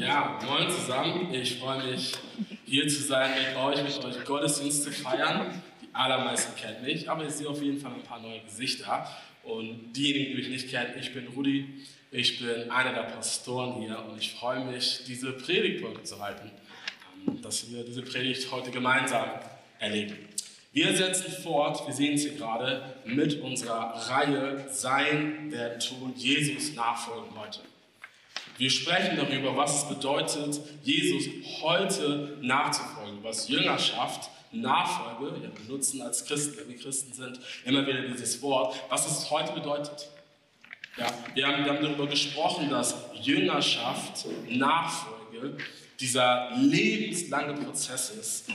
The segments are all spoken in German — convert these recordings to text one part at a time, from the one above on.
Ja, moin zusammen. Ich freue mich, hier zu sein mit euch, mit euch Gottesdienst zu feiern. Die allermeisten kennen mich, aber ich sehe auf jeden Fall ein paar neue Gesichter. Und diejenigen, die mich nicht kennen, ich bin Rudi, ich bin einer der Pastoren hier und ich freue mich, diese Predigt zu halten, ähm, dass wir diese Predigt heute gemeinsam erleben. Wir setzen fort, wir sehen es hier gerade, mit unserer Reihe Sein, werden, tun, Jesus nachfolgen heute. Wir sprechen darüber, was es bedeutet, Jesus heute nachzufolgen, was Jüngerschaft, Nachfolge, wir benutzen als Christen, wenn wir Christen sind, immer wieder dieses Wort, was es heute bedeutet. Ja, wir, haben, wir haben darüber gesprochen, dass Jüngerschaft, Nachfolge, dieser lebenslange Prozess ist,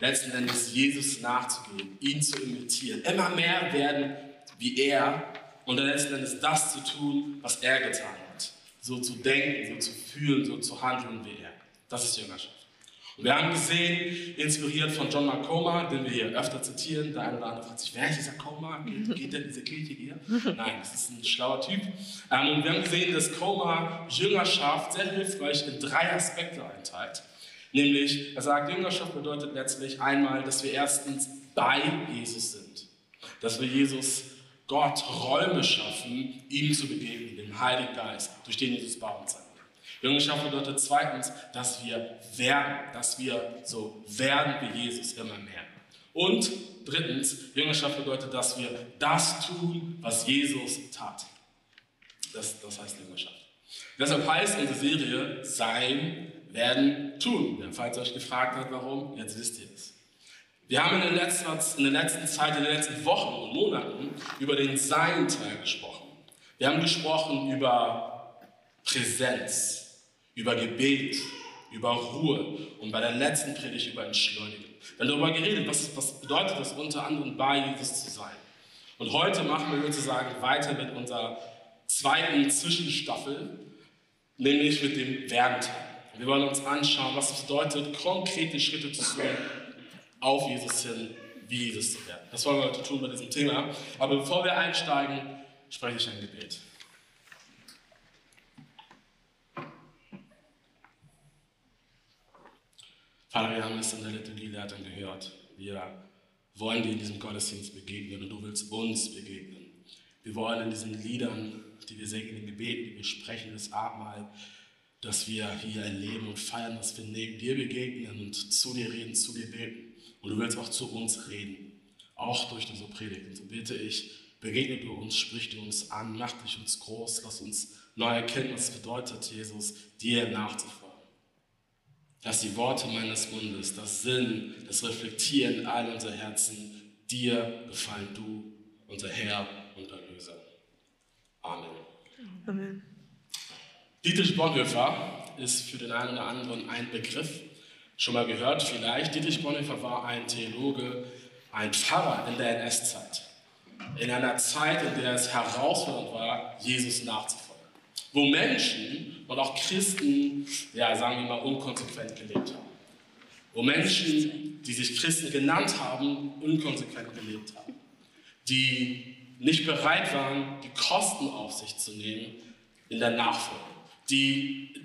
letzten Endes Jesus nachzugehen, ihn zu imitieren, immer mehr werden wie er und dann letzten Endes das zu tun, was er getan hat so zu denken, so zu fühlen, so zu handeln wie er. Das ist Jüngerschaft. Und wir haben gesehen, inspiriert von John McComa, den wir hier öfter zitieren, der eine oder andere fragt sich, wer ist dieser Coma? Geht, geht denn diese Kirche hier? Nein, das ist ein schlauer Typ. Ähm, und wir haben gesehen, dass Coma Jüngerschaft sehr hilfreich in drei Aspekte einteilt. Nämlich, er sagt, Jüngerschaft bedeutet letztlich einmal, dass wir erstens bei Jesus sind. Dass wir Jesus Gott Räume schaffen, ihm zu begegnen, dem Heiligen Geist, durch den Jesus bei uns sein Jüngerschaft bedeutet zweitens, dass wir werden, dass wir so werden wie Jesus immer mehr. Und drittens, Jüngerschaft bedeutet, dass wir das tun, was Jesus tat. Das, das heißt Jüngerschaft. Deshalb heißt unsere Serie Sein, Werden, Tun. Falls ihr euch gefragt habt, warum, jetzt wisst ihr es. Wir haben in der, letzten, in der letzten Zeit, in den letzten Wochen und Monaten über den Sein-Teil gesprochen. Wir haben gesprochen über Präsenz, über Gebet, über Ruhe und bei der letzten Predigt über Entschleunigung. Wir haben darüber geredet, was, was bedeutet es unter anderem bei Jesus zu sein. Und heute machen wir sozusagen weiter mit unserer zweiten Zwischenstaffel, nämlich mit dem Werden-Teil. Wir wollen uns anschauen, was es bedeutet, konkrete Schritte zu tun, auf Jesus hin, wie Jesus zu werden. Das wollen wir heute tun bei diesem Thema. Aber bevor wir einsteigen, spreche ich ein Gebet. Vater, wir haben es in der Liturgie-Leitung gehört. Wir wollen dir in diesem Gottesdienst begegnen und du willst uns begegnen. Wir wollen in diesen Liedern, die wir singen, in den Gebeten, die wir sprechen, das Abendmahl, dass wir hier erleben und feiern, dass wir neben dir begegnen und zu dir reden, zu dir beten. Und du willst auch zu uns reden, auch durch diese Predigt. Und so bitte ich, begegne du uns, sprich du uns an, mach dich uns groß, lass uns neu erkennen, was es bedeutet, Jesus, dir nachzufolgen. Dass die Worte meines Mundes, das Sinn, das Reflektieren all unser Herzen, dir gefallen du, unser Herr und Erlöser. Amen. Amen. Dietrich Bonhoeffer ist für den einen oder anderen ein Begriff schon mal gehört vielleicht. Dietrich Bonhoeffer war ein Theologe, ein Pfarrer in der NS-Zeit. In einer Zeit, in der es herausfordernd war, Jesus nachzufolgen. Wo Menschen und auch Christen, ja, sagen wir mal, unkonsequent gelebt haben. Wo Menschen, die sich Christen genannt haben, unkonsequent gelebt haben. Die nicht bereit waren, die Kosten auf sich zu nehmen in der Nachfolge. Die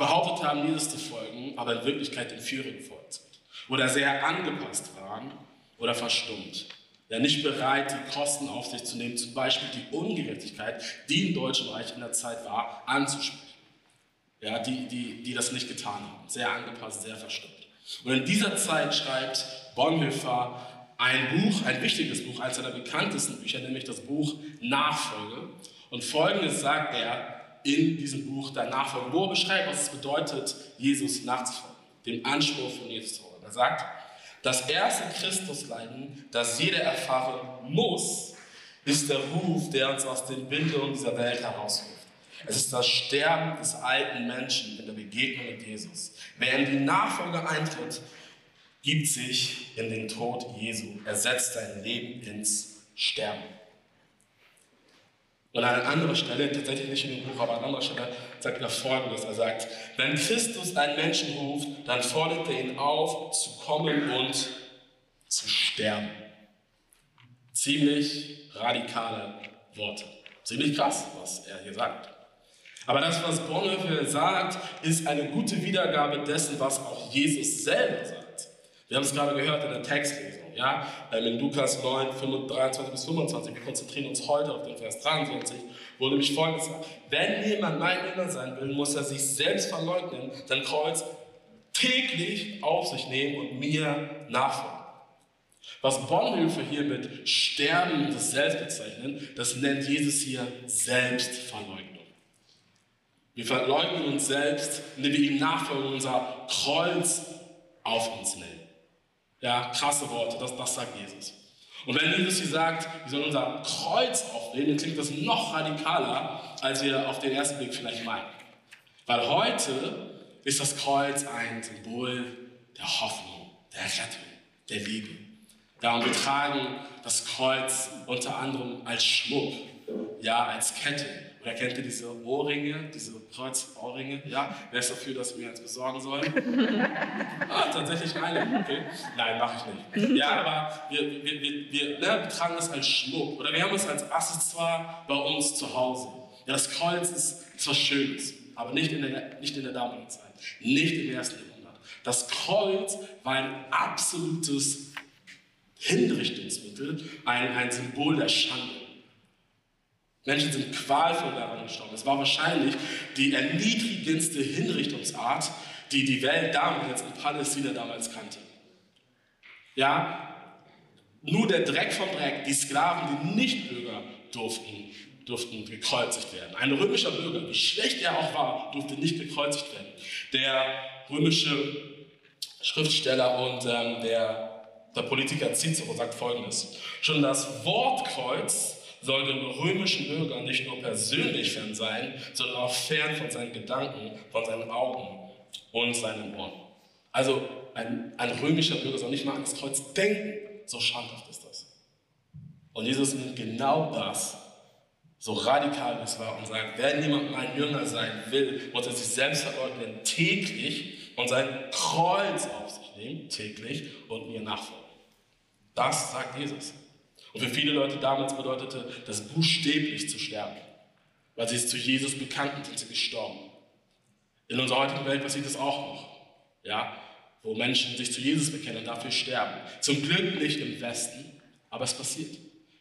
behauptet haben, Jesus zu folgen, aber in Wirklichkeit den Führern gefolgt sind. Oder sehr angepasst waren oder verstummt. Ja, nicht bereit, die Kosten auf sich zu nehmen, zum Beispiel die Ungerechtigkeit, die im Deutschen Reich in der Zeit war, anzusprechen. Ja, die, die, die das nicht getan haben. Sehr angepasst, sehr verstummt. Und in dieser Zeit schreibt Bonhoeffer ein Buch, ein wichtiges Buch, eines seiner bekanntesten Bücher, nämlich das Buch Nachfolge. Und folgendes sagt er, in diesem Buch der Nachfolge, wo er beschreibt, was es bedeutet, Jesus nachzufolgen, dem Anspruch von Jesus zu folgen. Er sagt, das erste Christusleiden, das jeder erfahren muss, ist der Ruf, der uns aus den Bindungen dieser Welt herausruft. Es ist das Sterben des alten Menschen in der Begegnung mit Jesus. Wer in die Nachfolge eintritt, gibt sich in den Tod Jesu. Er setzt sein Leben ins Sterben. Und an anderer Stelle, tatsächlich nicht in dem Buch, aber an anderer Stelle, sagt er folgendes. Er sagt, wenn Christus einen Menschen ruft, dann fordert er ihn auf, zu kommen und zu sterben. Ziemlich radikale Worte. Ziemlich krass, was er hier sagt. Aber das, was Bonhoeffer sagt, ist eine gute Wiedergabe dessen, was auch Jesus selber sagt. Wir haben es gerade gehört in der Textlesung, ja, ähm, in Lukas 9, 23 bis 25. Wir konzentrieren uns heute auf den Vers 23, wo nämlich folgendes sagt: Wenn jemand mein Jünger sein will, muss er sich selbst verleugnen, sein Kreuz täglich auf sich nehmen und mir nachfolgen. Was Bonhoeffer hier mit Sterben des Selbst bezeichnen, das nennt Jesus hier Selbstverleugnung. Wir verleugnen uns selbst, indem wir ihm nachfolgen unser Kreuz auf uns nehmen. Ja, krasse Worte, das, das sagt Jesus. Und wenn Jesus hier sagt, wir sollen unser Kreuz aufnehmen, dann klingt das noch radikaler, als wir auf den ersten Blick vielleicht meinen. Weil heute ist das Kreuz ein Symbol der Hoffnung, der Rettung, der Liebe. Ja, und wir tragen das Kreuz unter anderem als Schmuck, ja, als Kette, oder kennt ihr diese Ohrringe, diese Kreuzohrringe? Ja? Wer ist dafür, dass wir eins besorgen sollen? ah, tatsächlich eine. Okay. Nein, mache ich nicht. Ja, aber wir, wir, wir, wir, ne, tragen das als Schmuck. Oder wir haben es als Accessoire bei uns zu Hause. Ja, das Kreuz ist etwas Schönes, aber nicht in, der, nicht in der damaligen Zeit. Nicht im ersten Jahrhundert. Das Kreuz war ein absolutes Hinrichtungsmittel, ein, ein Symbol der Schande. Menschen sind qualvoll daran gestorben. Es war wahrscheinlich die erniedrigendste Hinrichtungsart, die die Welt damals in Palästina damals kannte. Ja, nur der Dreck vom Dreck, die Sklaven, die Nichtbürger durften, durften gekreuzigt werden. Ein römischer Bürger, wie schlecht er auch war, durfte nicht gekreuzigt werden. Der römische Schriftsteller und ähm, der, der Politiker Cicero sagt folgendes: Schon das Wort Kreuz soll den römischen Bürgern nicht nur persönlich fern sein, sondern auch fern von seinen Gedanken, von seinen Augen und seinen Ohren. Also ein, ein römischer Bürger soll nicht mal an das Kreuz denken, so schandhaft ist das. Und Jesus nimmt genau das, so radikal es war, und sagt, wenn jemand mein Jünger sein will, muss er sich selbst verleugnen täglich und sein Kreuz auf sich nehmen, täglich, und mir nachfolgen. Das sagt Jesus. Und für viele Leute damals bedeutete das buchstäblich zu sterben. Weil sie es zu Jesus bekannten, sind sie gestorben. In unserer heutigen Welt passiert das auch noch. Ja, wo Menschen sich zu Jesus bekennen und dafür sterben. Zum Glück nicht im Westen, aber es passiert.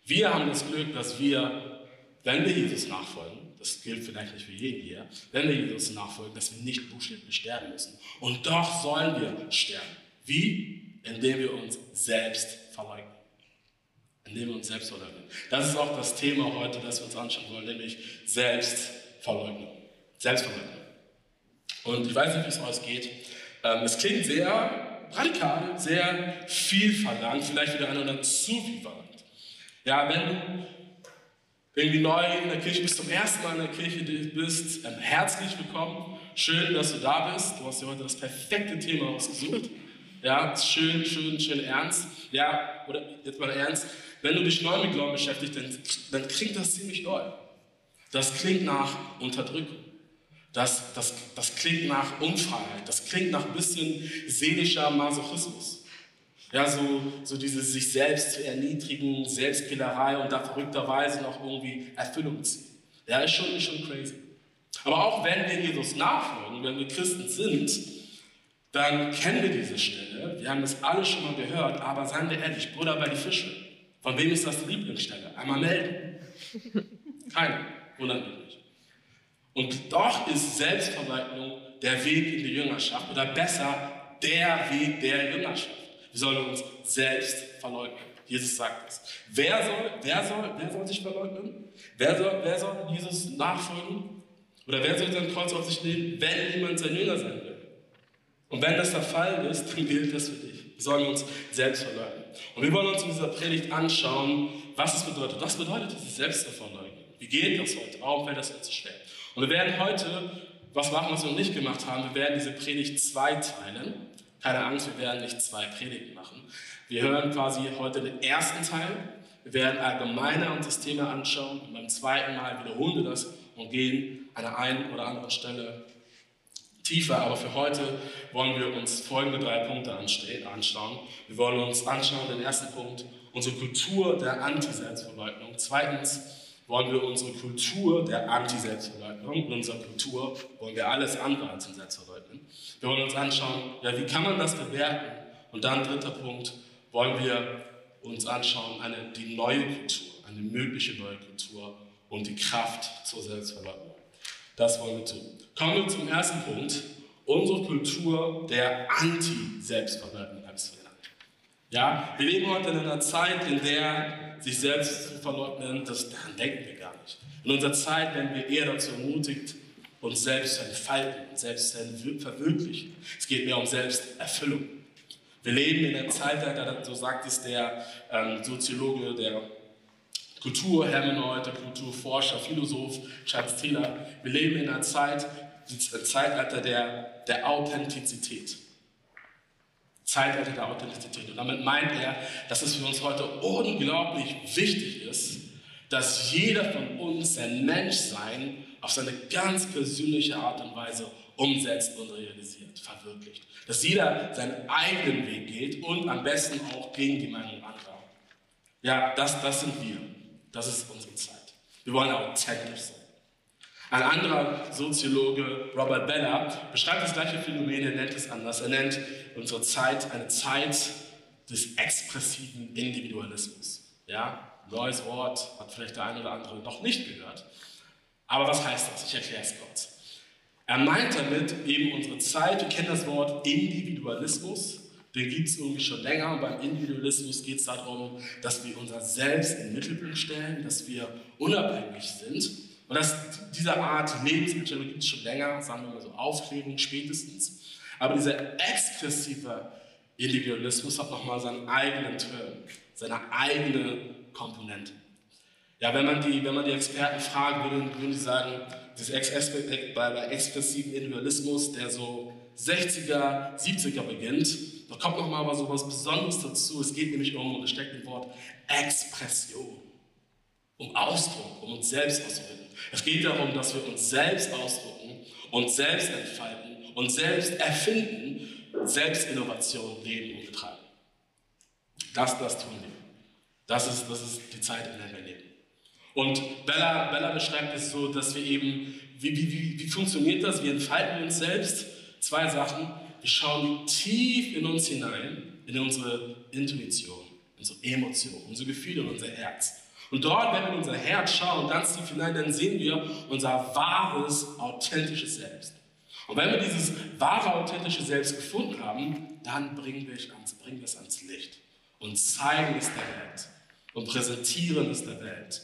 Wir haben das Glück, dass wir, wenn wir Jesus nachfolgen, das gilt vielleicht nicht für jeden hier, wenn wir Jesus nachfolgen, dass wir nicht buchstäblich sterben müssen. Und doch sollen wir sterben. Wie? Indem wir uns selbst verleugnen indem wir uns selbst. Das ist auch das Thema heute, das wir uns anschauen wollen, nämlich Selbstverleugnung. Selbstverleugnung. Und ich weiß nicht, wie es euch geht. Ähm, es klingt sehr radikal, sehr viel verlangt, vielleicht wieder einer oder zu viel verlangt. Ja, wenn du irgendwie neu in der Kirche bist, zum ersten Mal in der Kirche bist, ähm, herzlich willkommen. Schön, dass du da bist. Du hast dir heute das perfekte Thema ausgesucht. Ja, schön, schön, schön ernst. Ja, oder jetzt mal ernst. Wenn du dich neu mit Glauben beschäftigst, dann, dann klingt das ziemlich doll. Das klingt nach Unterdrückung. Das, das, das klingt nach Unfreiheit. Das klingt nach ein bisschen seelischer Masochismus. Ja, so, so dieses sich selbst zu erniedrigen, Selbstkillerei und da verrückterweise noch irgendwie Erfüllung ziehen. Ja, ist schon, ist schon crazy. Aber auch wenn wir Jesus nachfolgen, wenn wir Christen sind, dann kennen wir diese Stelle. Wir haben das alle schon mal gehört, aber seien wir ehrlich, Bruder bei die Fische. Von wem ist das die Lieblingsstelle? Einmal melden. Keiner. Wundert mich nicht. Und doch ist Selbstverleugnung der Weg in die Jüngerschaft oder besser der Weg der Jüngerschaft. Wir sollen uns selbst verleugnen. Jesus sagt es. Wer soll, wer soll, wer soll sich verleugnen? Wer soll, wer soll Jesus nachfolgen? Oder wer soll sein Kreuz auf sich nehmen, wenn jemand sein Jünger sein will? Und wenn das der Fall ist, dann gilt das für dich. Wir sollen uns selbst verleugnen. Und wir wollen uns in dieser Predigt anschauen, was es bedeutet. Was bedeutet dieses Selbstverleugnen? Wie geht das heute? Warum fällt das uns so schwer? Und wir werden heute was machen, was wir noch nicht gemacht haben. Wir werden diese Predigt zweiteilen. Keine Angst, wir werden nicht zwei Predigten machen. Wir hören quasi heute den ersten Teil. Wir werden allgemeiner uns das Thema anschauen. Und beim zweiten Mal wiederholen wir das und gehen an der einen oder anderen Stelle tiefer, aber für heute wollen wir uns folgende drei Punkte anschauen. Wir wollen uns anschauen, den ersten Punkt, unsere Kultur der Anti-Selbstverleugnung. Zweitens, wollen wir unsere Kultur der Anti-Selbstverleugnung, in unserer Kultur wollen wir alles andere als Selbstverleugnen. Wir wollen uns anschauen, ja, wie kann man das bewerten? Und dann dritter Punkt, wollen wir uns anschauen, eine, die neue Kultur, eine mögliche neue Kultur und die Kraft zur Selbstverleugnung. Das wollen wir tun. Kommen wir zum ersten Punkt, unsere Kultur der Anti-Selbstverleugnung. Ja, wir leben heute in einer Zeit, in der sich selbst zu verleugnen, das, daran denken wir gar nicht. In unserer Zeit werden wir eher dazu ermutigt, uns selbst zu entfalten, selbst zu verwirklichen. Es geht mehr um Selbsterfüllung. Wir leben in einem Zeitalter, so sagt es der ähm, Soziologe, der Kulturhermeneuter, der Kulturforscher, Philosoph Charles Taylor. Wir leben in einer Zeit, ein Zeitalter der, der Authentizität. Zeitalter der Authentizität. Und damit meint er, dass es für uns heute unglaublich wichtig ist, dass jeder von uns sein Menschsein auf seine ganz persönliche Art und Weise umsetzt und realisiert, verwirklicht. Dass jeder seinen eigenen Weg geht und am besten auch gegen die Meinung anderer. Ja, das, das sind wir. Das ist unsere Zeit. Wir wollen authentisch sein. Ein anderer Soziologe, Robert Bella, beschreibt das gleiche Phänomen, er nennt es anders. Er nennt unsere Zeit eine Zeit des expressiven Individualismus. Ja, neues Wort, hat vielleicht der eine oder andere noch nicht gehört. Aber was heißt das? Ich erkläre es kurz. Er meint damit eben unsere Zeit, wir kennen das Wort Individualismus, den gibt es irgendwie schon länger. Beim Individualismus geht es darum, dass wir unser Selbst in den Mittelpunkt stellen, dass wir unabhängig sind. Und das, diese Art Lebensmittel gibt es schon länger, sagen wir mal so Aufklärung spätestens. Aber dieser expressive Individualismus hat nochmal seinen eigenen Turn, seine eigene Komponente. Ja, wenn man die, wenn man die Experten fragen würde, würden sie sagen, dieser bei expressiven Individualismus, der so 60er, 70er beginnt, da kommt nochmal was, so was Besonderes dazu. Es geht nämlich um, und es steckt im Wort Expression, um Ausdruck, um uns selbst auszudrücken. Es geht darum, dass wir uns selbst ausdrücken, uns selbst entfalten, uns selbst erfinden, Selbstinnovation leben und betreiben. Das, das tun wir. Das ist, das ist die Zeit, in der wir leben. Und Bella, Bella beschreibt es so, dass wir eben, wie, wie, wie funktioniert das? Wir entfalten uns selbst. Zwei Sachen. Wir schauen tief in uns hinein, in unsere Intuition, unsere Emotionen, unsere Gefühle, unser Herz. Und dort, wenn wir in unser Herz schauen, ganz tief hinein, dann sehen wir unser wahres, authentisches Selbst. Und wenn wir dieses wahre, authentische Selbst gefunden haben, dann bringen wir es ans, bringen wir es ans Licht und zeigen es der Welt und präsentieren es der Welt.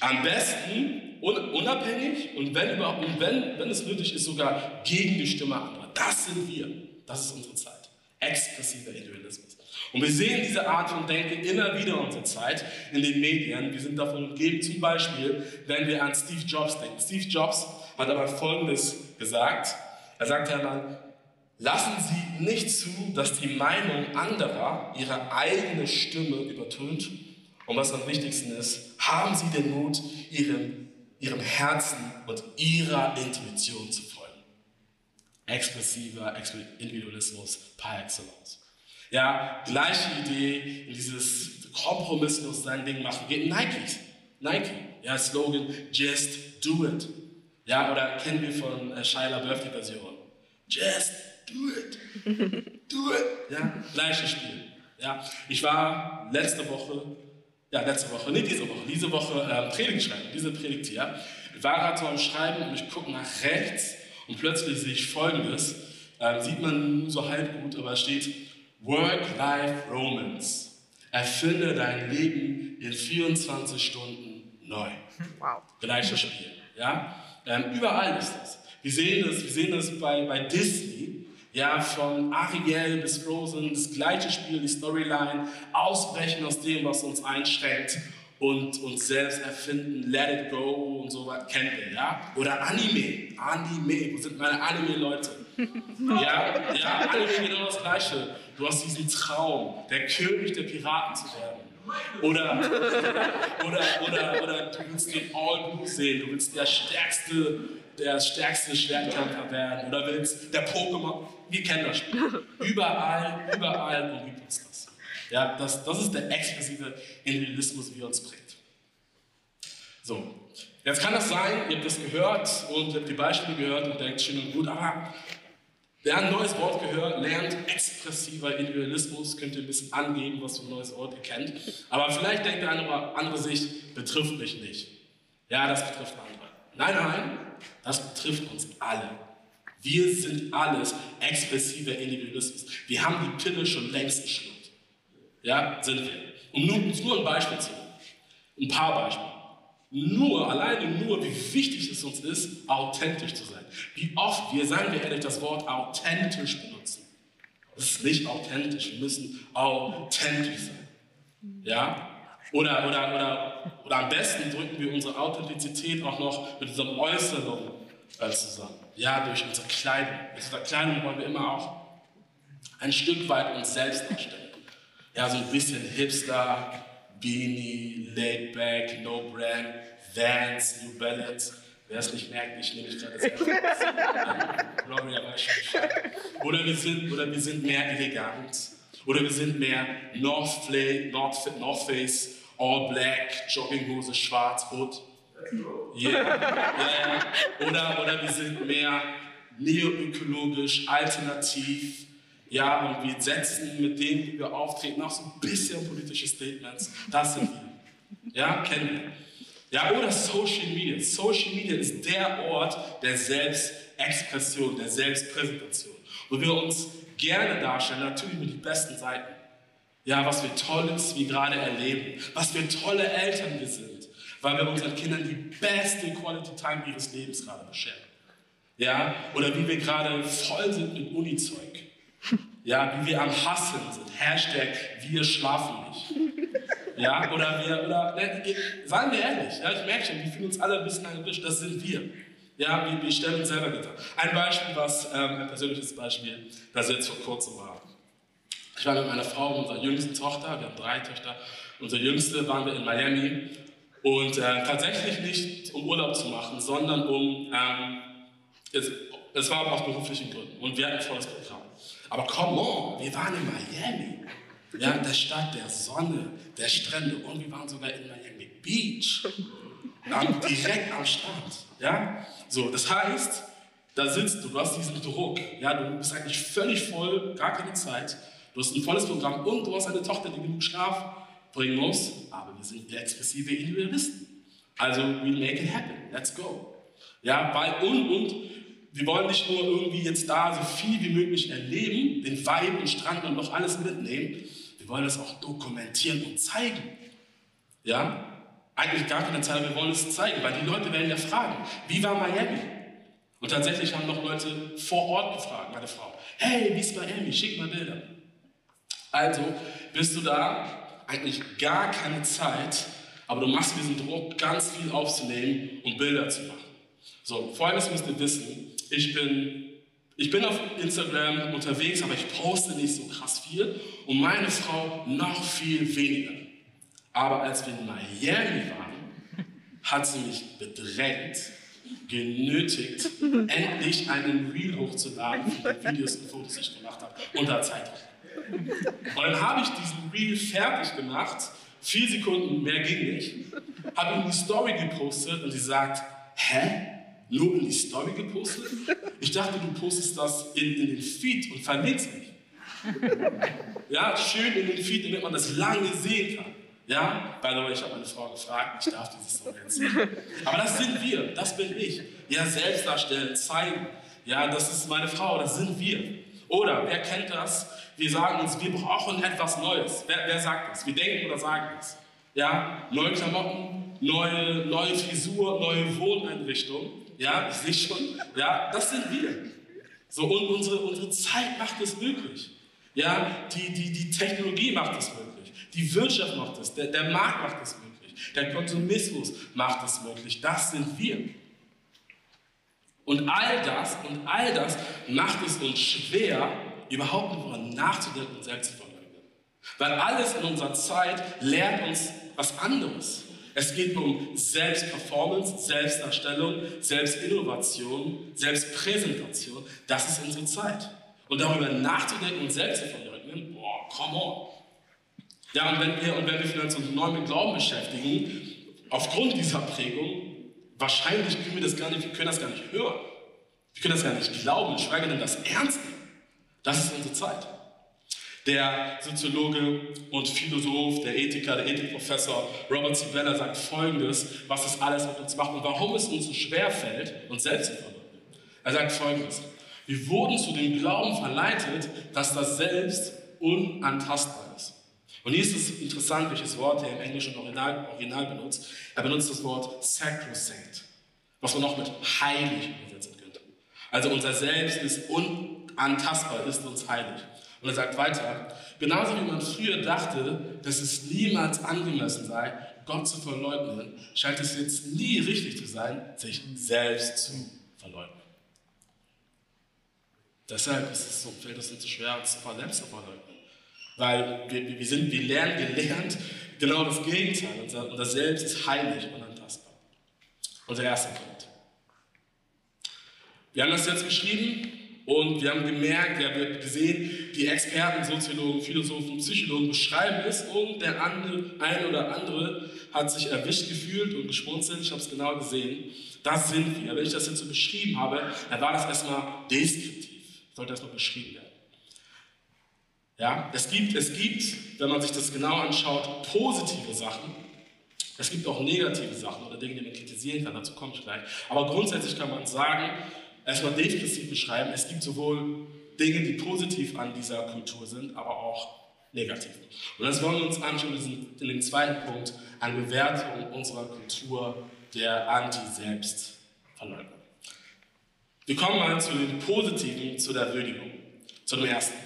Am besten unabhängig und wenn, überhaupt, und wenn, wenn es nötig ist, sogar gegen die Stimme anderer. Das sind wir. Das ist unsere Zeit. Expressiver Individualismus. Und wir sehen diese Art von Denken immer wieder in unserer Zeit in den Medien. Wir sind davon umgeben, zum Beispiel, wenn wir an Steve Jobs denken. Steve Jobs hat aber Folgendes gesagt. Er sagt einmal, lassen Sie nicht zu, dass die Meinung anderer ihre eigene Stimme übertönt und was am wichtigsten ist, haben Sie den Mut, Ihrem, Ihrem Herzen und Ihrer Intuition zu folgen. Expressiver Individualismus par excellence. Ja, gleiche Idee in dieses kompromisslos sein Ding machen geht Nike. Nike, ja, Slogan, just do it. Ja, oder kennen wir von äh, Shia LaBeouf die Version. Just do it. Do it. Ja, gleiches Spiel. Ja, ich war letzte Woche ja, letzte Woche, nicht diese Woche, diese Woche äh, Predigt schreiben, diese Predigt hier. Ich war gerade so am Schreiben und ich gucke nach rechts und plötzlich sehe ich folgendes, äh, sieht man nur so halb gut, aber es steht Work-Life-Romance. Erfinde dein Leben in 24 Stunden neu. Wow. Gleiches Spiel, ja. Ähm, überall ist das. Wir sehen das, wir sehen das bei, bei Disney. Ja, von Ariel bis Frozen, das gleiche Spiel, die Storyline, ausbrechen aus dem, was uns einschränkt und uns selbst erfinden, let it go und so was, kennt ihr, ja? Oder Anime, Anime, wo sind meine Anime-Leute? Ja, ja, Anime genau das Gleiche. Du hast diesen Traum, der König der Piraten zu werden. Oder, oder, oder, oder du willst den All Blue sehen, du willst der stärkste der stärkste Schwertkämpfer werden oder willst der Pokémon. Wir kennen das Spiel. Überall, überall umgibt uns das. Ja, das, das ist der expressive Individualismus, wie er uns prägt. So, jetzt kann das sein, ihr habt das gehört und ihr habt die Beispiele gehört und denkt, schön und gut, aber wer ein neues Wort gehört, lernt expressiver Individualismus, könnt ihr ein bisschen angeben, was für ein neues Wort ihr kennt. Aber vielleicht denkt der eine oder andere sich, betrifft mich nicht. Ja, das betrifft andere. Nein, nein, das betrifft uns alle. Wir sind alles expressiver Individualismus. Wir haben die Pille schon längst geschluckt. Ja, sind wir. Um nur, nur ein Beispiel zu nennen. Ein paar Beispiele. Nur, alleine nur, wie wichtig es uns ist, authentisch zu sein. Wie oft wir, sagen wir ehrlich, das Wort authentisch benutzen. Das ist nicht authentisch, wir müssen authentisch sein. Ja? Oder, oder, oder, oder am besten drücken wir unsere Authentizität auch noch mit unserem Äußeren äh, zusammen. Ja, durch unsere Kleidung. Mit unserer Kleidung wollen wir immer auch ein Stück weit uns selbst darstellen. Ja, so ein bisschen Hipster, Beanie, Laid Back, No Brand, Vans, New Balance. Wer es nicht merkt, ich nehme mich gerade das Gloria weiß schon Oder wir, sind, oder wir sind mehr elegant. Oder wir sind mehr North, Fla North, North Face, All Black, Jogginghose, schwarz, Hood. Yeah. yeah. Oder, oder wir sind mehr neoökologisch, alternativ. Ja, und wir setzen mit dem, wie wir auftreten, auch so ein bisschen politische Statements. Das sind wir. Ja, kennen wir. Ja, oder Social Media. Social Media ist der Ort der Selbstexpression, der Selbstpräsentation. Wo wir uns gerne darstellen, natürlich mit den besten Seiten. Ja, was wir Tolles wie gerade erleben, was für tolle Eltern wir sind, weil wir unseren Kindern die beste Quality Time ihres Lebens gerade bescheren. Ja, oder wie wir gerade voll sind mit Uni-Zeug. Ja, wie wir am Hasseln sind. Hashtag wir schlafen nicht. Ja, oder wir, oder, ne, seien wir ehrlich, ja, ich merke schon, wir fühlen uns alle ein bisschen erwischt, das sind wir. Ja, wir, wir stellen uns selber getan. Ein Beispiel, was, ähm, ein persönliches Beispiel, das jetzt vor kurzem war. Ich war mit meiner Frau und unserer jüngsten Tochter, wir haben drei Töchter, unsere jüngste waren wir in Miami und äh, tatsächlich nicht um Urlaub zu machen, sondern um, ähm, es, es war aus beruflichen Gründen und wir hatten volles Programm. Aber come on, wir waren in Miami. Ja, der Stadt der Sonne, der Strände und wir waren sogar in Miami Beach. Am, direkt am Strand. Ja? So, das heißt, da sitzt du, du hast diesen Druck. Ja, du bist eigentlich völlig voll, gar keine Zeit. Du hast ein volles Programm und du hast eine Tochter, die genug Schlaf bringen muss. Aber wir sind expressive Individualisten. Also, we'll make it happen. Let's go. Ja, weil, und, und wir wollen nicht nur irgendwie jetzt da so viel wie möglich erleben, den Vibe und Strand und noch alles mitnehmen. Wir wollen es auch dokumentieren und zeigen. Ja? Eigentlich gar keine Zeit, wir wollen es zeigen, weil die Leute werden ja fragen, wie war Miami? Und tatsächlich haben noch Leute vor Ort gefragt, meine Frau, hey, wie ist Miami? Schick mal Bilder. Also bist du da, eigentlich gar keine Zeit, aber du machst diesen Druck, ganz viel aufzunehmen und Bilder zu machen. So, folgendes müsst ihr wissen, ich bin, ich bin auf Instagram unterwegs, aber ich poste nicht so krass viel und meine Frau noch viel weniger. Aber als wir in Miami waren, hat sie mich bedrängt, genötigt, endlich einen Reel hochzuladen für die Videos und Fotos, die ich gemacht habe, unter Zeitdruck. Und dann habe ich diesen Reel fertig gemacht, vier Sekunden mehr ging nicht, habe ihm die Story gepostet und sie sagt, hä? nur in die Story gepostet? Ich dachte, du postest das in, in den Feed und verlinkst mich. Ja, schön in den Feed, damit man das lange sehen kann. Ja, by the way, ich habe meine Frau gefragt, ich darf dieses Story erzählen. Aber das sind wir, das bin ich. Ja, selbst darstellen, zeigen. Ja, das ist meine Frau, das sind wir. Oder, wer kennt das? Wir sagen uns, wir brauchen etwas Neues. Wer, wer sagt das? Wir denken oder sagen das. Ja, neue Klamotten, neue, neue Frisur, neue Wohneinrichtung. Ja, ich sehe schon. Ja, das sind wir. So, und unsere, unsere Zeit macht es möglich. Ja, die, die, die Technologie macht es möglich. Die Wirtschaft macht es. Der, der Markt macht es möglich. Der Konsumismus macht es möglich. Das sind wir. Und all das, und all das macht es uns schwer, überhaupt darüber nachzudenken und selbst zu verleugnen. Weil alles in unserer Zeit lehrt uns was anderes. Es geht um Selbstperformance, Selbstdarstellung, Selbstinnovation, Selbstpräsentation. Das ist unsere Zeit. Und darüber nachzudenken und selbst zu verleugnen, boah, come on. Ja, und wenn wir, und wenn wir uns neu mit Glauben beschäftigen, aufgrund dieser Prägung, wahrscheinlich können wir das gar nicht, wir können das gar nicht hören. Wir können das gar nicht glauben, schweige denn das ernst nehmen. Das ist unsere Zeit. Der Soziologe und Philosoph, der Ethiker, der Ethikprofessor Robert. Beller sagt Folgendes, was das alles mit uns macht und warum es uns so schwer fällt, uns selbst zu verleugnen. Er sagt Folgendes. Wir wurden zu dem Glauben verleitet, dass das Selbst unantastbar ist. Und hier ist es interessant, welches Wort er im englischen Original, Original benutzt. Er benutzt das Wort sacrosanct, was man noch mit heilig übersetzen könnte. Also unser Selbst ist unantastbar, ist uns heilig. Und er sagt weiter, genauso wie man früher dachte, dass es niemals angemessen sei, Gott zu verleugnen, scheint es jetzt nie richtig zu sein, sich selbst zu verleugnen. Deshalb ist es so, fällt es uns so schwer, uns selbst zu verleugnen. Weil wir, wir, sind, wir lernen gelernt, genau das Gegenteil. Unser, unser Selbst ist heilig und antastbar. Unser erster Punkt. Wir haben das jetzt geschrieben, und wir haben gemerkt, wir haben gesehen, die Experten, Soziologen, Philosophen, Psychologen beschreiben es und der andere, eine oder andere hat sich erwischt gefühlt und geschmunzelt. Ich habe es genau gesehen. Das sind wir. Wenn ich das jetzt so beschrieben habe, dann war das erstmal deskriptiv. Sollte erstmal beschrieben werden. Ja, es gibt, es gibt, wenn man sich das genau anschaut, positive Sachen. Es gibt auch negative Sachen oder Dinge, die man kritisieren kann. Dazu komme ich gleich. Aber grundsätzlich kann man sagen, erstmal depressiv beschreiben. Es gibt sowohl Dinge, die positiv an dieser Kultur sind, aber auch negativ. Und das wollen wir uns anschauen in dem zweiten Punkt, eine Bewertung unserer Kultur der Anti-Selbst-Verleugnung. Wir kommen mal zu den Positiven, zu der Würdigung, zu dem ersten.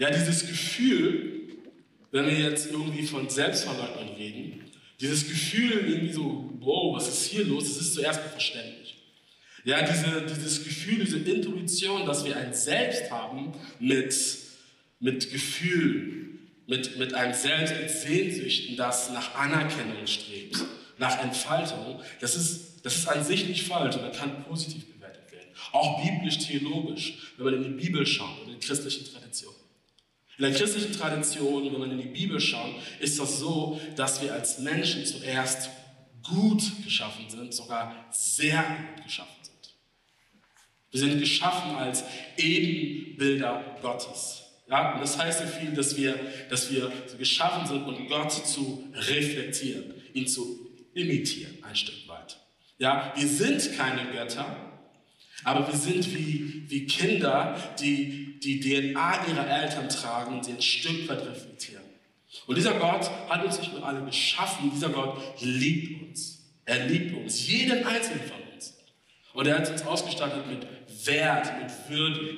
Ja, dieses Gefühl, wenn wir jetzt irgendwie von Selbstverleugnung reden, dieses Gefühl irgendwie so, wow, was ist hier los, das ist zuerst mal verständlich. Ja, diese, dieses Gefühl, diese Intuition, dass wir ein Selbst haben mit, mit Gefühl, mit, mit einem Selbst, mit Sehnsüchten, das nach Anerkennung strebt, nach Entfaltung, das ist, das ist an sich nicht falsch und kann positiv bewertet werden. Auch biblisch-theologisch, wenn man in die Bibel schaut, in die christlichen Traditionen. In der christlichen Tradition, wenn man in die Bibel schaut, ist das so, dass wir als Menschen zuerst gut geschaffen sind, sogar sehr gut geschaffen wir sind geschaffen als Ebenbilder Gottes. Ja, und das heißt so viel, dass wir, dass wir geschaffen sind, um Gott zu reflektieren, ihn zu imitieren, ein Stück weit. Ja, wir sind keine Götter, aber wir sind wie, wie Kinder, die die DNA ihrer Eltern tragen und sie ein Stück weit reflektieren. Und dieser Gott hat uns nicht nur alle geschaffen, dieser Gott liebt uns. Er liebt uns, jeden einzelnen von uns. Und er hat uns ausgestattet mit Wert, mit Würde,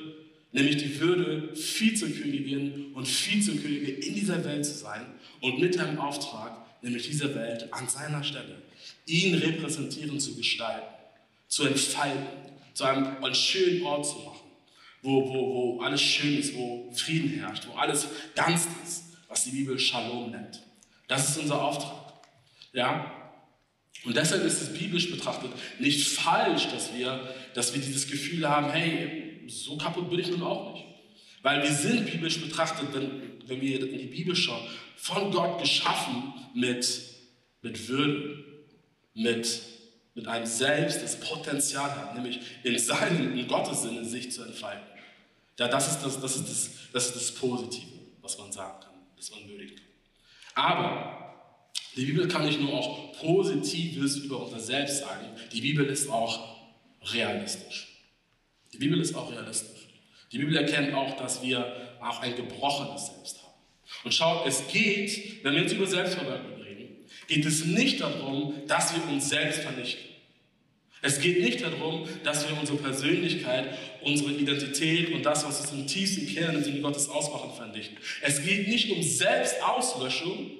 nämlich die Würde, Vizekönigin und Vizekönige in dieser Welt zu sein und mit einem Auftrag, nämlich diese Welt an seiner Stelle, ihn repräsentieren zu gestalten, zu entfalten, zu einem, einem schönen Ort zu machen, wo, wo, wo alles schön ist, wo Frieden herrscht, wo alles ganz ist, was die Bibel Shalom nennt. Das ist unser Auftrag. Ja? Und deshalb ist es biblisch betrachtet nicht falsch, dass wir, dass wir dieses Gefühl haben, hey, so kaputt bin ich nun auch nicht. Weil wir sind biblisch betrachtet, wenn, wenn wir in die Bibel schauen, von Gott geschaffen mit, mit Würde, mit, mit einem Selbst, das Potenzial hat, nämlich in seinem, in Gottes Sinne sich zu entfalten. Ja, das ist das, das, ist das, das ist das Positive, was man sagen kann, das man würdigt. Aber die Bibel kann nicht nur auch Positives über unser Selbst sagen, die Bibel ist auch realistisch. Die Bibel ist auch realistisch. Die Bibel erkennt auch, dass wir auch ein gebrochenes Selbst haben. Und schaut, es geht, wenn wir jetzt über Selbstverleugnung reden, geht es nicht darum, dass wir uns selbst vernichten. Es geht nicht darum, dass wir unsere Persönlichkeit, unsere Identität und das, was uns im tiefsten Kern im Sinne Gottes ausmachen, vernichten. Es geht nicht um Selbstauslöschung,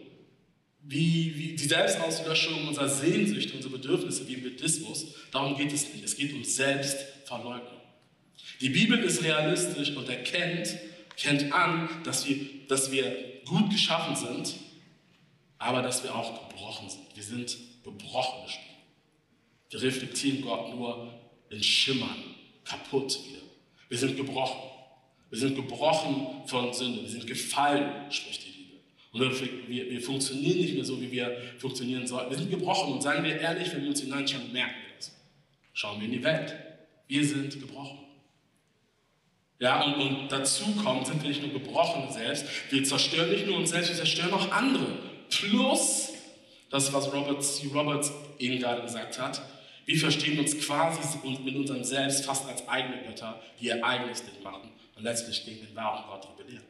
wie, wie die Selbstauslöschung unserer Sehnsüchte, unserer Bedürfnisse wie im Buddhismus. Darum geht es nicht. Es geht um Selbstverleugnung. Die Bibel ist realistisch und erkennt, kennt an, dass wir, dass wir gut geschaffen sind, aber dass wir auch gebrochen sind. Wir sind gebrochene Spiele. Wir reflektieren Gott nur in Schimmern, kaputt wieder. Wir sind gebrochen. Wir sind gebrochen von Sünde. Wir sind gefallen, spricht die Und wir, wir, funktionieren nicht mehr so, wie wir funktionieren sollten. Wir sind gebrochen und seien wir ehrlich, wenn wir uns hineinschauen, merken wir das. Schauen wir in die Welt. Wir sind gebrochen. Ja, und, und dazu kommt, sind wir nicht nur gebrochen selbst, wir zerstören nicht nur uns selbst, wir zerstören auch andere. Plus das, was Robert C. Roberts eben gerade gesagt hat, wir verstehen uns quasi mit unserem Selbst fast als eigene Götter, die ihr eigenes Ding machen und letztlich gegen den wahren Gott rebellieren.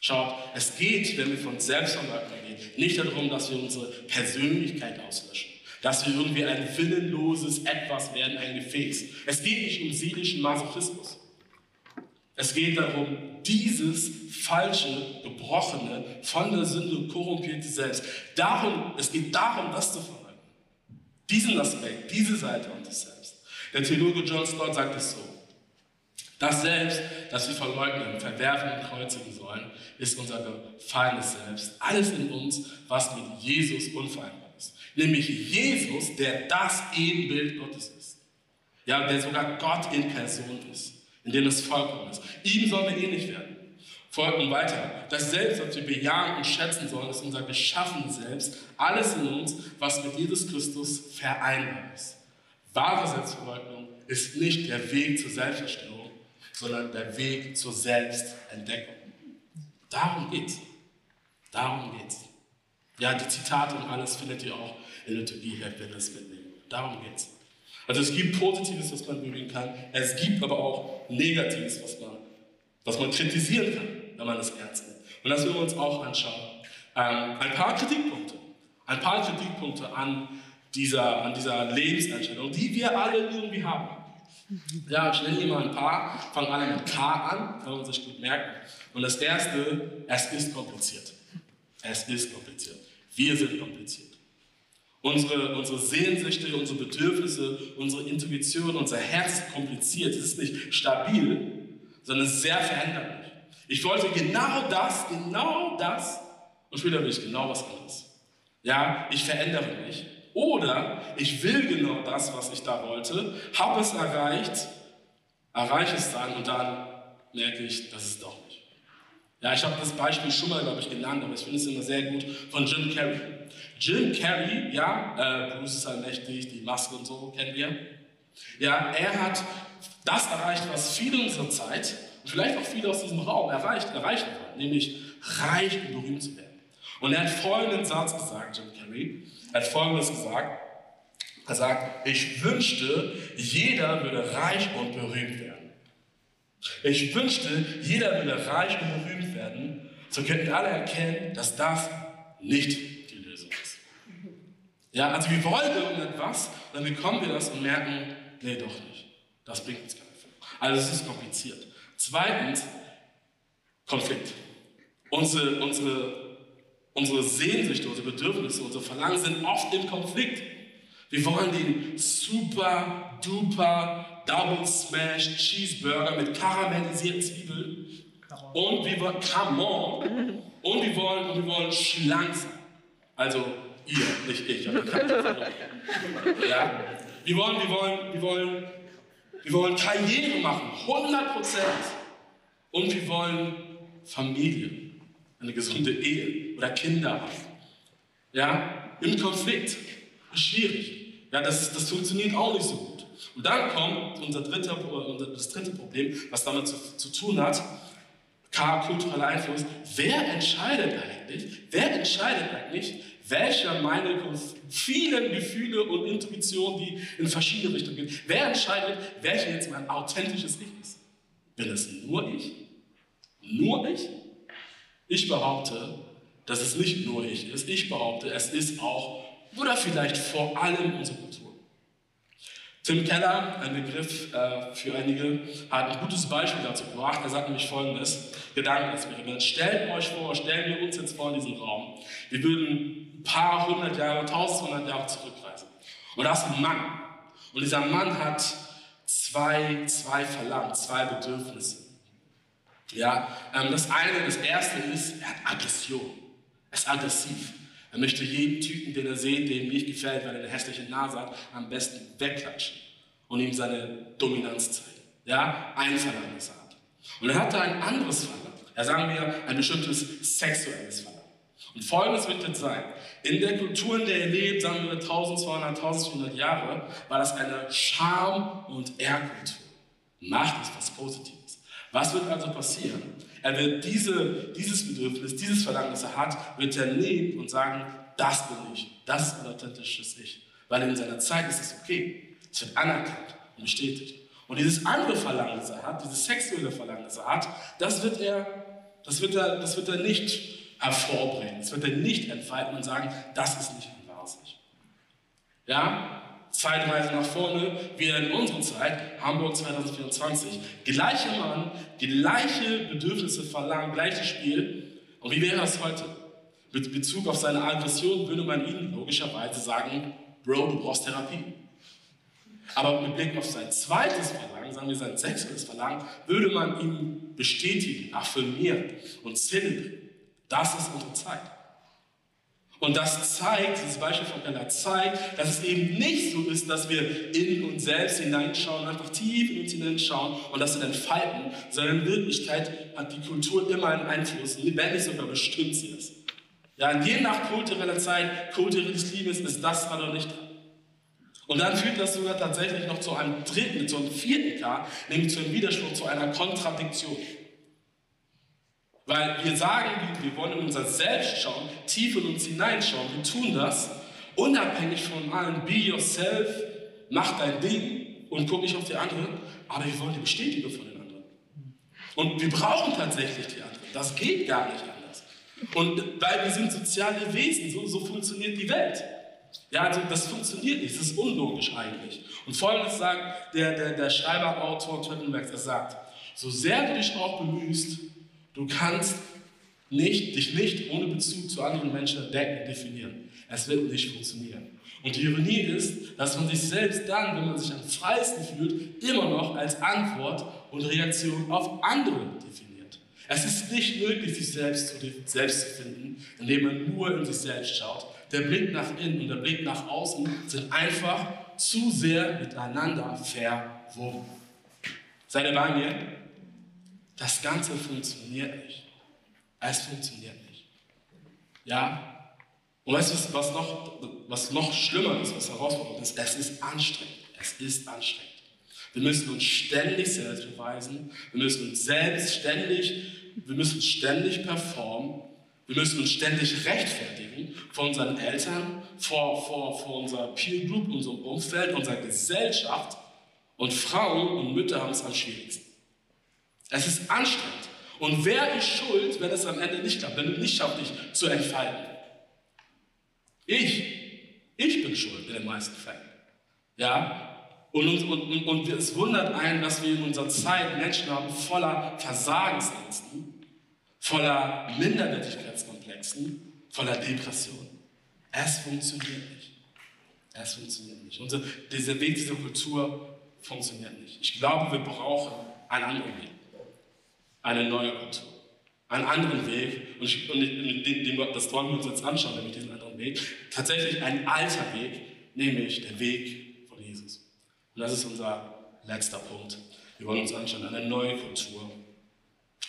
Schaut, es geht, wenn wir von Selbstverleugnung reden, nicht darum, dass wir unsere Persönlichkeit auslöschen, dass wir irgendwie ein willenloses Etwas werden, ein Gefäß. Es geht nicht um seelischen Masochismus. Es geht darum, dieses falsche, gebrochene, von der Sünde korrumpierte Selbst. Darum, es geht darum, das zu verleugnen. Diesen Aspekt, diese Seite unseres Selbst. Der Theologe John Stott sagt es so. Das Selbst, das wir verleugnen, verwerfen und kreuzigen sollen, ist unser gefallenes Selbst. Alles in uns, was mit Jesus unvereinbar ist. Nämlich Jesus, der das Ebenbild Gottes ist. Ja, der sogar Gott in Person ist, in dem es vollkommen ist. Ihm sollen wir ähnlich werden. Folgen weiter. Das Selbst, was wir bejahen und schätzen sollen, ist unser geschaffenes Selbst. Alles in uns, was mit Jesus Christus vereinbar ist. Wahre Selbstverleugnung ist nicht der Weg zur Selbstverstellung, sondern der Weg zur Selbstentdeckung. Darum geht's. Darum geht's. Ja, die Zitate und alles findet ihr auch in Liturgie, wenn wir das mitnehmen. Darum geht's. Also es gibt Positives, was man bemühen kann. Es gibt aber auch Negatives, was man, was man kritisieren kann, wenn man das ernst nimmt. Und das wollen wir uns auch anschauen. Ähm, ein paar Kritikpunkte. Ein paar Kritikpunkte an dieser, an dieser Lebenseinstellung, die wir alle irgendwie haben. Ja, ich nenne hier mal ein paar, fangen alle mit K an, kann man sich gut merken. Und das erste, es ist kompliziert. Es ist kompliziert. Wir sind kompliziert. Unsere, unsere Sehnsüchte, unsere Bedürfnisse, unsere Intuition, unser Herz ist kompliziert. Es ist nicht stabil, sondern sehr veränderlich. Ich wollte genau das, genau das und später will ich genau was anderes. Ja, ich verändere mich. Oder ich will genau das, was ich da wollte, habe es erreicht, erreiche es dann und dann merke ich, das ist doch nicht. Ja, ich habe das Beispiel schon mal, glaube ich, genannt, aber ich finde es immer sehr gut von Jim Carrey. Jim Carrey, ja, äh, Bruce ist allmächtig, die Maske und so kennen wir. Ja, er hat das erreicht, was viele unserer Zeit und vielleicht auch viele aus diesem Raum erreicht, erreichen wollen, nämlich reich und berühmt zu werden. Und er hat folgenden Satz gesagt, Jim Carrey. Er hat folgendes gesagt. Er sagt, ich wünschte, jeder würde reich und berühmt werden. Ich wünschte, jeder würde reich und berühmt werden. So könnten alle erkennen, dass das nicht. Ja, also wir wollen irgendetwas, dann bekommen wir das und merken, nee, doch nicht. Das bringt uns gar nicht. Also es ist kompliziert. Zweitens, Konflikt. Unsere, unsere Unsere Sehnsüchte, unsere Bedürfnisse, unsere Verlangen sind oft im Konflikt. Wir wollen den super duper Double Smash Cheeseburger mit karamellisierten Zwiebeln. Und wir wollen, come on. Und wir wollen, und wir wollen schlank sein. Also ihr, nicht ich. ja. Wir wollen, wir wollen, wir wollen, wir wollen Karriere machen, 100 Prozent. Und wir wollen Familie eine gesunde Ehe oder Kinder haben. Ja, im Konflikt. Schwierig. Ja, das, das funktioniert auch nicht so gut. Und dann kommt unser dritter, das dritte Problem, was damit zu, zu tun hat, kultureller Einfluss. Wer entscheidet eigentlich, wer entscheidet eigentlich, welcher meine vielen Gefühle und Intuitionen, die in verschiedene Richtungen gehen, wer entscheidet, welcher jetzt mein authentisches Ich ist? Bin es nur ich? Nur ich? Ich behaupte, dass es nicht nur ich ist. Ich behaupte, es ist auch oder vielleicht vor allem unsere Kultur. Tim Keller, ein Begriff äh, für einige, hat ein gutes Beispiel dazu gebracht. Er sagt nämlich folgendes: Gedankenexperiment. Stellt euch vor, stellen wir uns jetzt vor in diesem Raum. Wir würden ein paar hundert Jahre, tausendhundert Jahre zurückreisen. Und da ist ein Mann. Und dieser Mann hat zwei, zwei Verlangen, zwei Bedürfnisse. Ja, ähm, das eine, das erste ist, er hat Aggression. Er ist aggressiv. Er möchte jeden Typen, den er sieht, dem nicht gefällt, weil er eine hässliche Nase hat, am besten wegklatschen und ihm seine Dominanz zeigen. Ja, ein Verlangen, das er hat. Und er hat ein anderes Verlangen. Ja, sagen wir, ein bestimmtes sexuelles Verlangen. Und folgendes wird jetzt sein. In der Kultur, in der ihr lebt, sagen wir 1200, 1400 Jahre, war das eine Scham- und Ehrkultur. Macht ist was Positives. Was wird also passieren? Er wird diese, dieses Bedürfnis, dieses Verlangen, das er hat, wird er nehmen und sagen, das bin ich. Das ist ein authentisches Ich. Weil in seiner Zeit ist es okay. Es wird anerkannt und bestätigt. Und dieses andere Verlangen, das er hat, dieses sexuelle Verlangen, das er hat, das wird er, das wird er, das wird er nicht hervorbringen. Das wird er nicht entfalten und sagen, das ist nicht ein wahres Ich. Ja? Zeitreise nach vorne, wieder in unsere Zeit, Hamburg 2024. Gleicher Mann, gleiche Bedürfnisse verlangen, gleiches Spiel. Und wie wäre das heute? Mit Bezug auf seine Aggression würde man ihm logischerweise sagen, Bro, du brauchst Therapie. Aber mit Blick auf sein zweites Verlangen, sagen wir sein sexuelles Verlangen, würde man ihm bestätigen, affirmieren und zelebrieren. Das ist unsere Zeit. Und das zeigt, dieses Beispiel von Bella zeigt, dass es eben nicht so ist, dass wir in uns selbst hineinschauen, einfach tief in uns hineinschauen und das dann entfalten, sondern in Wirklichkeit hat die Kultur immer einen Einfluss, nicht sogar bestimmt sie es. Ja, je nach kultureller Zeit, kulturelles Liebes ist das oder nicht dran. Und dann führt das sogar tatsächlich noch zu einem dritten, zu einem vierten K, nämlich zu einem Widerspruch, zu einer Kontradiktion. Weil wir sagen, wir wollen in unser Selbst schauen, tief in uns hineinschauen. Wir tun das unabhängig von allen. Be yourself, mach dein Ding und guck nicht auf die anderen. Aber wir wollen die Bestätigung von den anderen. Und wir brauchen tatsächlich die anderen. Das geht gar nicht anders. Und weil wir sind soziale Wesen, so, so funktioniert die Welt. Ja, also das funktioniert nicht, das ist unlogisch eigentlich. Und folgendes sagt der, der, der Schreiber, Autor Twittenberg, er sagt, so sehr du dich auch bemühst, Du kannst nicht, dich nicht ohne Bezug zu anderen Menschen entdecken, definieren. Es wird nicht funktionieren. Und die Ironie ist, dass man sich selbst dann, wenn man sich am freiesten fühlt, immer noch als Antwort und Reaktion auf andere definiert. Es ist nicht möglich, sich selbst zu, selbst zu finden, indem man nur in sich selbst schaut. Der Blick nach innen und der Blick nach außen sind einfach zu sehr miteinander verwoben. Seid ihr bei mir? Das Ganze funktioniert nicht. Es funktioniert nicht. Ja? Und weißt du, was noch, was noch schlimmer ist, was herausfordernd ist? Es ist anstrengend. Es ist anstrengend. Wir müssen uns ständig selbst beweisen. Wir müssen uns selbst ständig, wir müssen ständig performen. Wir müssen uns ständig rechtfertigen vor unseren Eltern, vor, vor, vor unserer Peer Group, unserem Umfeld, unserer Gesellschaft. Und Frauen und Mütter haben es am schwierigsten. Es ist anstrengend. Und wer ist schuld, wenn es am Ende nicht klappt, wenn du nicht schaffst, dich zu entfalten? Ich. Ich bin schuld in den meisten Fällen. Ja? Und, und, und, und es wundert einen, dass wir in unserer Zeit Menschen haben voller Versagensängsten, voller Minderwertigkeitskomplexen, voller Depressionen. Es funktioniert nicht. Es funktioniert nicht. Unser, dieser Weg, diese Kultur funktioniert nicht. Ich glaube, wir brauchen einen anderen Weg eine neue Kultur. Einen anderen Weg, und, ich, und den, den, das wollen wir uns jetzt anschauen, nämlich diesen anderen Weg, tatsächlich ein alter Weg, nämlich der Weg von Jesus. Und das ist unser letzter Punkt. Wir wollen uns anschauen, eine neue Kultur,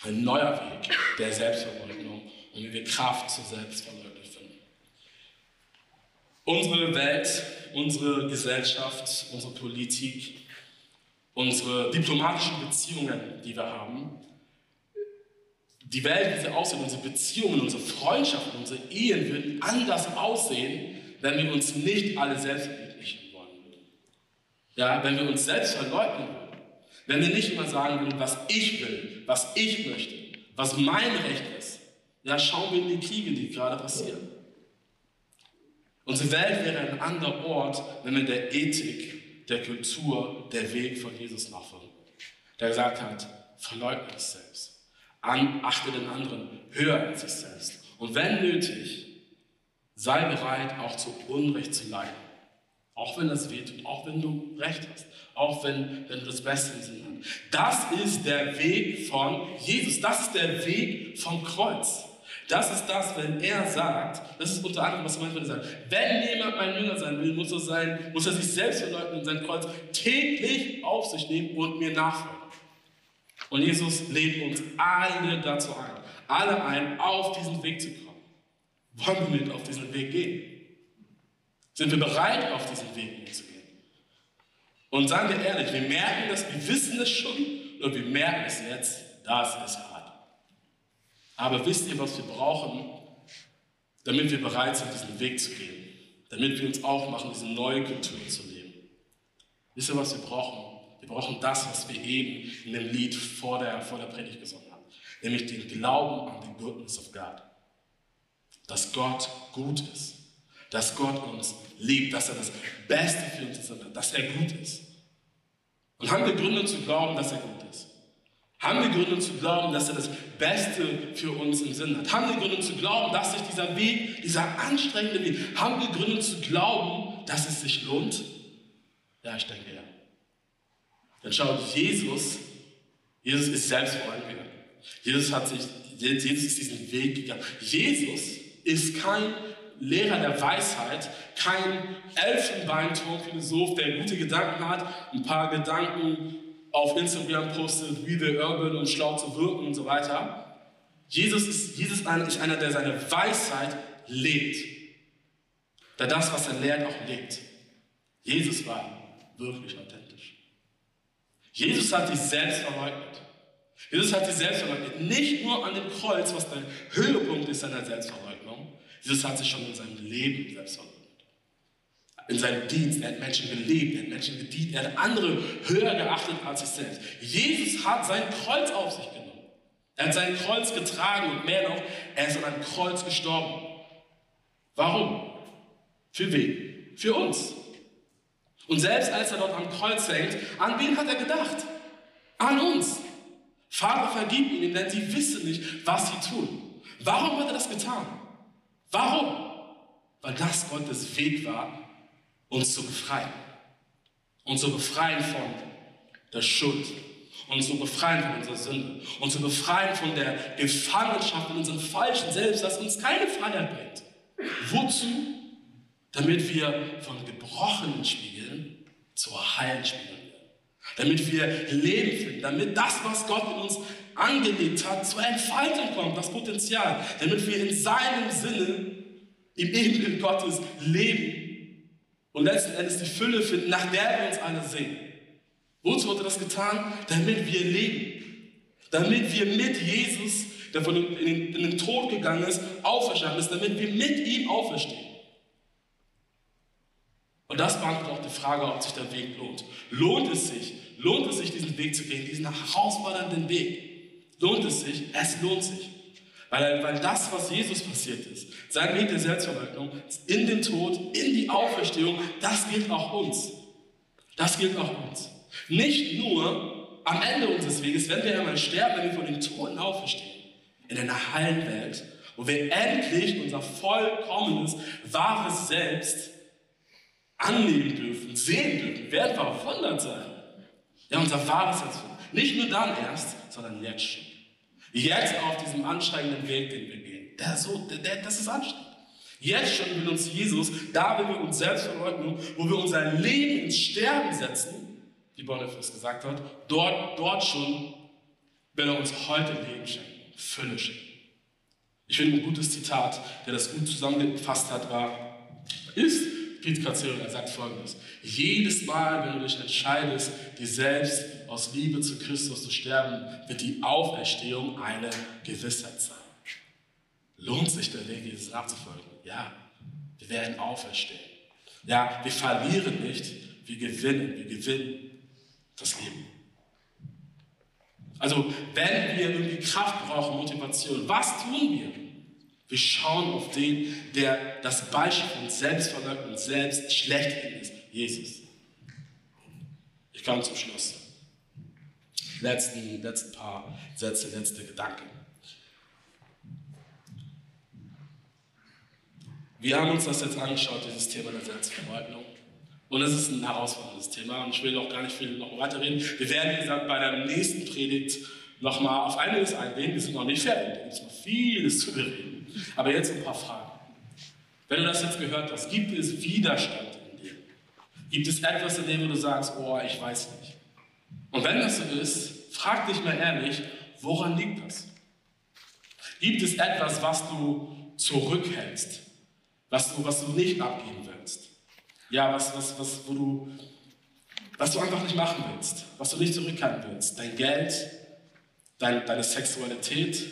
ein neuer Weg der Selbstverleugnung und wie wir Kraft zur Selbstverleugnung finden. Unsere Welt, unsere Gesellschaft, unsere Politik, unsere diplomatischen Beziehungen, die wir haben, die Welt, wie sie aussieht, unsere Beziehungen, unsere Freundschaften, unsere Ehen würden anders aussehen, wenn wir uns nicht alle selbst verwirklichen wollen. Ja, wenn wir uns selbst verleugnen würden. Wenn wir nicht immer sagen würden, was ich will, was ich möchte, was mein Recht ist. Ja, schauen wir in die Kriege, die gerade passieren. Unsere Welt wäre ein anderer Ort, wenn wir der Ethik, der Kultur, der Weg von Jesus nachfolgen. Der gesagt hat, verleugne es selbst an, achte den anderen höher als sich selbst. Und wenn nötig, sei bereit, auch zu Unrecht zu leiden. Auch wenn das wehtut, auch wenn du Recht hast, auch wenn, wenn du das Beste im Sinn hast. Das ist der Weg von Jesus, das ist der Weg vom Kreuz. Das ist das, wenn er sagt, das ist unter anderem, was manchmal sagt, wenn jemand mein Jünger sein will, muss er, sein, muss er sich selbst verleugnen und sein Kreuz täglich auf sich nehmen und mir nachfolgen. Und Jesus lädt uns alle dazu ein, alle ein, auf diesen Weg zu kommen. wollen wir mit auf diesen Weg gehen? Sind wir bereit, auf diesen Weg mitzugehen? Und sagen wir ehrlich, wir merken das, wir wissen es schon und wir merken es jetzt, das ist hart. Aber wisst ihr, was wir brauchen, damit wir bereit sind, diesen Weg zu gehen? Damit wir uns aufmachen, diese neue Kultur zu leben. Wisst ihr, was wir brauchen? Wir brauchen das, was wir eben in dem Lied vor der, vor der Predigt gesungen haben. Nämlich den Glauben an die Goodness of God. Dass Gott gut ist. Dass Gott uns liebt. Dass er das Beste für uns ist. Dass er gut ist. Und haben wir Gründe zu glauben, dass er gut ist? Haben wir Gründe zu glauben, dass er das Beste für uns im Sinn hat? Haben wir Gründe zu glauben, dass sich dieser Weg, dieser anstrengende Weg, haben wir Gründe zu glauben, dass es sich lohnt? Ja, ich denke ja. Dann schaut Jesus, Jesus ist selbst vorangegangen. Jesus hat sich, Jesus ist diesen Weg gegangen. Jesus ist kein Lehrer der Weisheit, kein Elfenbeinturm-Philosoph, der gute Gedanken hat, ein paar Gedanken auf Instagram postet, wie the urban und schlau zu wirken und so weiter. Jesus ist, Jesus ist einer, der seine Weisheit lebt. Der das, was er lehrt, auch lebt. Jesus war wirklich authentisch. Jesus hat sich selbst verleugnet. Jesus hat sich selbst verleugnet. Nicht nur an dem Kreuz, was der Höhepunkt ist seiner Selbstverleugnung. Jesus hat sich schon in seinem Leben selbst verleugnet. In seinem Dienst. Er hat Menschen geliebt, er hat Menschen gedient, er hat andere höher geachtet als sich selbst. Jesus hat sein Kreuz auf sich genommen. Er hat sein Kreuz getragen und mehr noch, er ist an einem Kreuz gestorben. Warum? Für wen? Für uns. Und selbst als er dort am Kreuz hängt, an wen hat er gedacht? An uns. Vater, vergib ihnen, denn sie wissen nicht, was sie tun. Warum hat er das getan? Warum? Weil das Gottes Weg war, uns zu befreien. Uns zu befreien von der Schuld. Uns zu befreien von unserer Sünde. Uns zu befreien von der Gefangenschaft in unserem falschen Selbst, das uns keine Freiheit bringt. Wozu? Damit wir von gebrochenen Spiegeln zu heilen Spiegeln werden. Damit wir Leben finden. Damit das, was Gott in uns angelegt hat, zur Entfaltung kommt, das Potenzial. Damit wir in seinem Sinne, im Ebenbild Gottes leben und letzten Endes die Fülle finden, nach der wir uns alle sehen. Wozu wurde das getan? Damit wir leben. Damit wir mit Jesus, der von in den, in den Tod gegangen ist, auferstanden ist, damit wir mit ihm auferstehen. Und das beantwortet auch die Frage, ob sich der Weg lohnt. Lohnt es sich? Lohnt es sich, diesen Weg zu gehen, diesen herausfordernden Weg? Lohnt es sich? Es lohnt sich. Weil, weil das, was Jesus passiert ist, sein Weg der Selbstverleugnung, in den Tod, in die Auferstehung, das gilt auch uns. Das gilt auch uns. Nicht nur am Ende unseres Weges, wenn wir einmal sterben, wenn wir von den Toten auferstehen, in einer heilen Welt, wo wir endlich unser vollkommenes, wahres Selbst annehmen dürfen, sehen dürfen, werden verwundert sein. Ja, unser wahres Selbst. Nicht nur dann erst, sondern jetzt schon. Jetzt auf diesem anstrengenden Weg, den wir gehen. Der so, das ist anstrengend. Jetzt schon will uns Jesus, da will wir uns selbst verleugnen, wo wir unser Leben ins Sterben setzen, wie Boniface gesagt hat, dort, dort schon will er uns heute Leben schenken, Fülle schenken. Ich finde ein gutes Zitat, der das gut zusammengefasst hat, war, ist, Katzil, er sagt folgendes: Jedes Mal, wenn du dich entscheidest, dir selbst aus Liebe zu Christus zu sterben, wird die Auferstehung eine Gewissheit sein. Lohnt sich der Weg, Jesus nachzufolgen? Ja, wir werden auferstehen. Ja, wir verlieren nicht, wir gewinnen, wir gewinnen das Leben. Also, wenn wir irgendwie Kraft brauchen, Motivation, was tun wir? Wir schauen auf den, der das Beispiel von Selbstverleugnung und selbst schlechthin ist, Jesus. Ich komme zum Schluss. Letzten, letzten paar Sätze, letzte Gedanken. Wir haben uns das jetzt angeschaut, dieses Thema der Selbstverleugnung. Und es ist ein herausforderndes Thema und ich will auch gar nicht viel noch weiterreden. Wir werden, wie gesagt, bei der nächsten Predigt nochmal auf einiges eingehen. Wir sind noch nicht fertig, da gibt noch vieles zu bereden. Aber jetzt ein paar Fragen. Wenn du das jetzt gehört hast, gibt es Widerstand in dir? Gibt es etwas, in dem du sagst, oh, ich weiß nicht? Und wenn das so ist, frag dich mal ehrlich, woran liegt das? Gibt es etwas, was du zurückhältst, was du, was du nicht abgeben willst. Ja, was, was, was, wo du, was du einfach nicht machen willst, was du nicht zurückhalten willst. Dein Geld, dein, deine Sexualität,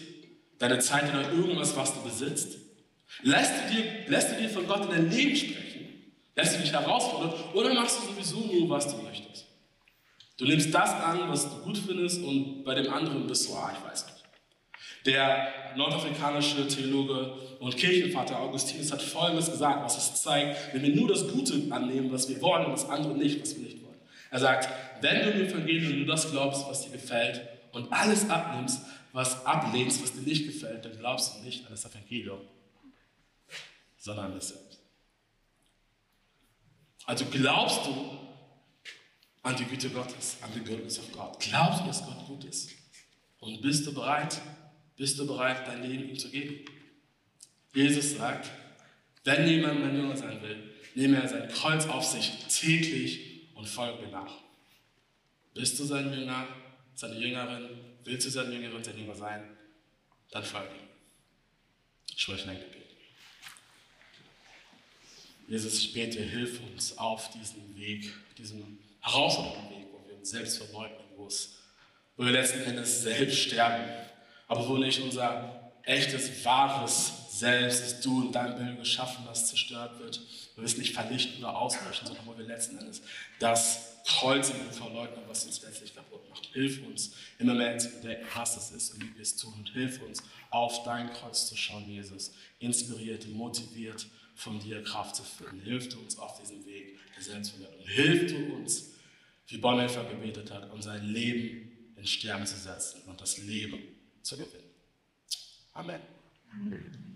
deine Zeit oder irgendwas, was du besitzt. Lässt du, dir, lässt du dir von Gott in dein Leben sprechen? Lässt du dich herausfordern? Oder machst du sowieso nur, was du möchtest? Du nimmst das an, was du gut findest und bei dem anderen bist du, ah, ich weiß nicht. Der nordafrikanische Theologe und Kirchenvater Augustinus hat Folgendes gesagt, was es zeigt, wenn wir nur das Gute annehmen, was wir wollen, und das andere nicht, was wir nicht wollen. Er sagt, wenn du im Evangelium nur das glaubst, was dir gefällt, und alles abnimmst, was ablehnst, was dir nicht gefällt, dann glaubst du nicht an das Evangelium, sondern an das Selbst. Also glaubst du an die Güte Gottes, an die Goodness of God. Glaubst du, dass Gott gut ist? Und bist du bereit, bist du bereit, dein Leben ihm zu geben? Jesus sagt, wenn jemand mein Jünger sein will, nehme er sein Kreuz auf sich täglich und folge mir nach. Bist du sein Jünger, seine Jüngerin? Willst du seine Jüngerin, sein Jünger sein? Dann folge ihm. Ich spreche ein Gebet. Jesus, ich bete, hilf uns auf diesem Weg, diesem herausfordernden Weg, wo wir uns selbst verleugnen, wo, wo wir letzten Endes selbst sterben, aber wo nicht unser echtes, wahres Selbst, das du in deinem Bild geschaffen hast, zerstört wird, wir es nicht vernichten oder auslöschen, sondern wo wir letzten Endes das Kreuz in uns verleugnen, was uns letztlich kaputt macht. Hilf uns, immer mehr zu entdecken, was das ist und wie wir es tun. Und hilf uns, auf dein Kreuz zu schauen, Jesus. Inspiriert, motiviert, von dir Kraft zu finden. Hilf du uns auf diesem Weg der Selbstverleugnung. Hilf du uns, wie Bonhoeffer gebetet hat, unser Leben in Sterben zu setzen und das Leben zu gewinnen. Amen. Amen.